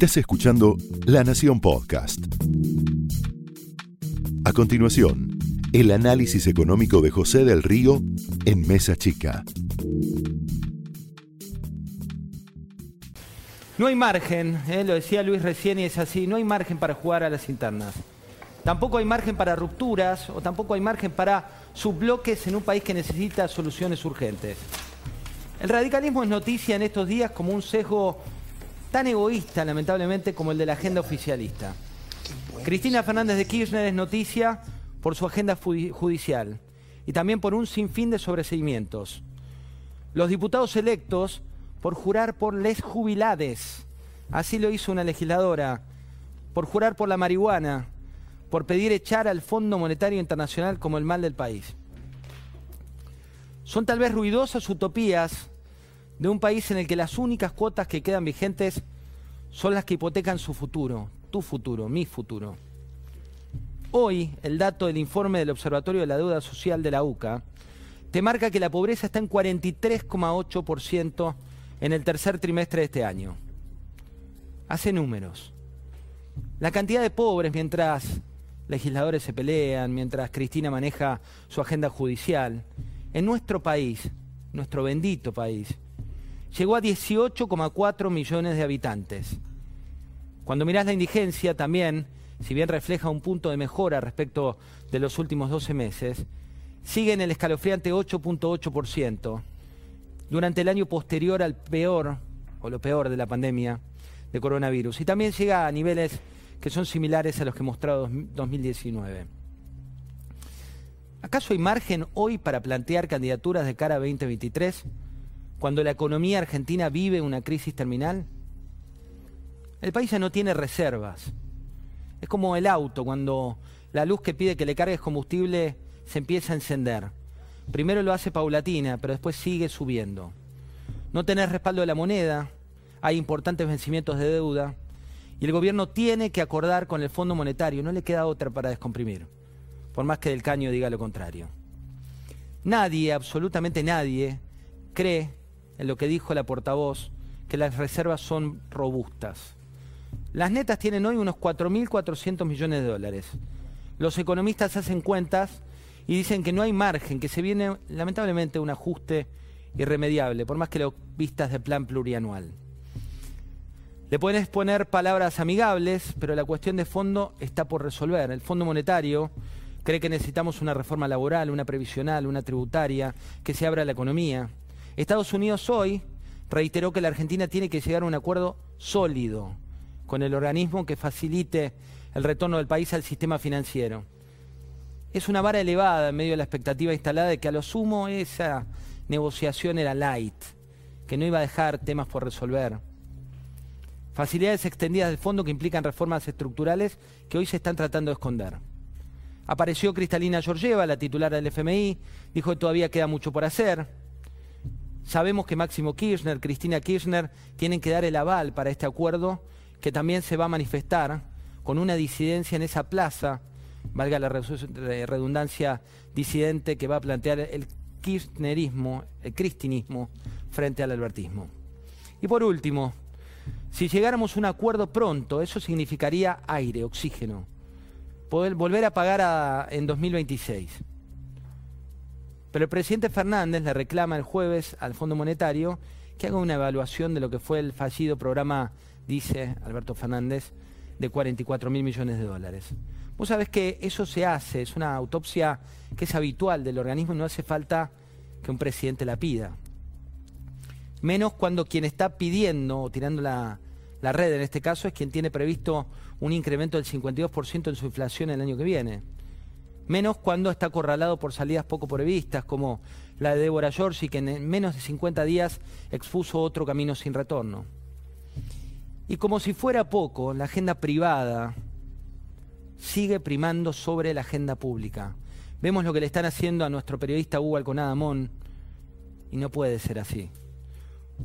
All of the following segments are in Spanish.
Estás escuchando La Nación Podcast. A continuación, el análisis económico de José del Río en Mesa Chica. No hay margen, eh, lo decía Luis recién y es así, no hay margen para jugar a las internas. Tampoco hay margen para rupturas o tampoco hay margen para subbloques en un país que necesita soluciones urgentes. El radicalismo es noticia en estos días como un sesgo tan egoísta, lamentablemente, como el de la agenda oficialista. Cristina Fernández de Kirchner es noticia por su agenda judicial y también por un sinfín de sobreseimientos. Los diputados electos por jurar por les jubilades, así lo hizo una legisladora, por jurar por la marihuana, por pedir echar al Fondo Monetario Internacional como el mal del país. Son tal vez ruidosas utopías de un país en el que las únicas cuotas que quedan vigentes son las que hipotecan su futuro, tu futuro, mi futuro. Hoy, el dato del informe del Observatorio de la Deuda Social de la UCA te marca que la pobreza está en 43,8% en el tercer trimestre de este año. Hace números. La cantidad de pobres mientras legisladores se pelean, mientras Cristina maneja su agenda judicial, en nuestro país, nuestro bendito país, llegó a 18,4 millones de habitantes. Cuando mirás la indigencia también, si bien refleja un punto de mejora respecto de los últimos 12 meses, sigue en el escalofriante 8.8% durante el año posterior al peor, o lo peor de la pandemia de coronavirus. Y también llega a niveles que son similares a los que mostrado 2019. ¿Acaso hay margen hoy para plantear candidaturas de cara a 2023 cuando la economía argentina vive una crisis terminal? El país ya no tiene reservas. Es como el auto, cuando la luz que pide que le cargues combustible se empieza a encender. Primero lo hace paulatina, pero después sigue subiendo. No tenés respaldo de la moneda, hay importantes vencimientos de deuda, y el gobierno tiene que acordar con el Fondo Monetario, no le queda otra para descomprimir, por más que del caño diga lo contrario. Nadie, absolutamente nadie, cree en lo que dijo la portavoz, que las reservas son robustas. Las netas tienen hoy unos 4.400 millones de dólares. Los economistas hacen cuentas y dicen que no hay margen, que se viene lamentablemente un ajuste irremediable, por más que lo vistas de plan plurianual. Le puedes poner palabras amigables, pero la cuestión de fondo está por resolver. El Fondo Monetario cree que necesitamos una reforma laboral, una previsional, una tributaria, que se abra la economía. Estados Unidos hoy reiteró que la Argentina tiene que llegar a un acuerdo sólido con el organismo que facilite el retorno del país al sistema financiero. Es una vara elevada en medio de la expectativa instalada de que a lo sumo esa negociación era light, que no iba a dejar temas por resolver facilidades extendidas del fondo que implican reformas estructurales que hoy se están tratando de esconder. Apareció Cristalina Georgieva, la titular del FMI, dijo que todavía queda mucho por hacer. Sabemos que Máximo Kirchner, Cristina Kirchner, tienen que dar el aval para este acuerdo, que también se va a manifestar con una disidencia en esa plaza, valga la redundancia disidente que va a plantear el kirchnerismo, el cristinismo, frente al albertismo. Y por último, si llegáramos a un acuerdo pronto, eso significaría aire, oxígeno. Poder volver a pagar en 2026. Pero el presidente Fernández le reclama el jueves al Fondo Monetario que haga una evaluación de lo que fue el fallido programa, dice Alberto Fernández, de 44 mil millones de dólares. Vos sabés que eso se hace, es una autopsia que es habitual del organismo y no hace falta que un presidente la pida menos cuando quien está pidiendo o tirando la, red en este caso es quien tiene previsto un incremento del 52% en su inflación el año que viene. Menos cuando está acorralado por salidas poco previstas, como la de Débora Giorgi, que en menos de 50 días expuso otro camino sin retorno. Y como si fuera poco, la agenda privada sigue primando sobre la agenda pública. Vemos lo que le están haciendo a nuestro periodista Hugo Alconada Mon, y no puede ser así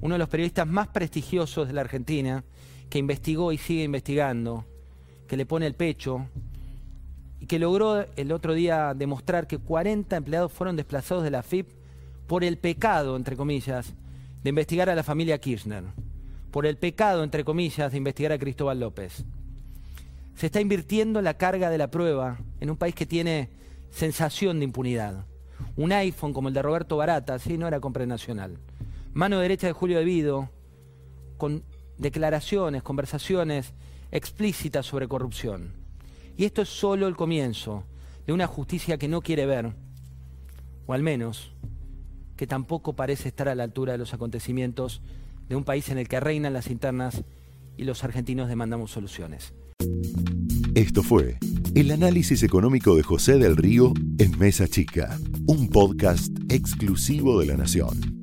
uno de los periodistas más prestigiosos de la Argentina, que investigó y sigue investigando, que le pone el pecho y que logró el otro día demostrar que 40 empleados fueron desplazados de la FIP por el pecado, entre comillas, de investigar a la familia Kirchner. por el pecado, entre comillas, de investigar a Cristóbal López. Se está invirtiendo la carga de la prueba en un país que tiene sensación de impunidad. Un iPhone como el de Roberto Barata, sí, no era compra nacional. Mano derecha de Julio Devido, con declaraciones, conversaciones explícitas sobre corrupción. Y esto es solo el comienzo de una justicia que no quiere ver, o al menos que tampoco parece estar a la altura de los acontecimientos de un país en el que reinan las internas y los argentinos demandamos soluciones. Esto fue el análisis económico de José del Río en Mesa Chica, un podcast exclusivo de La Nación.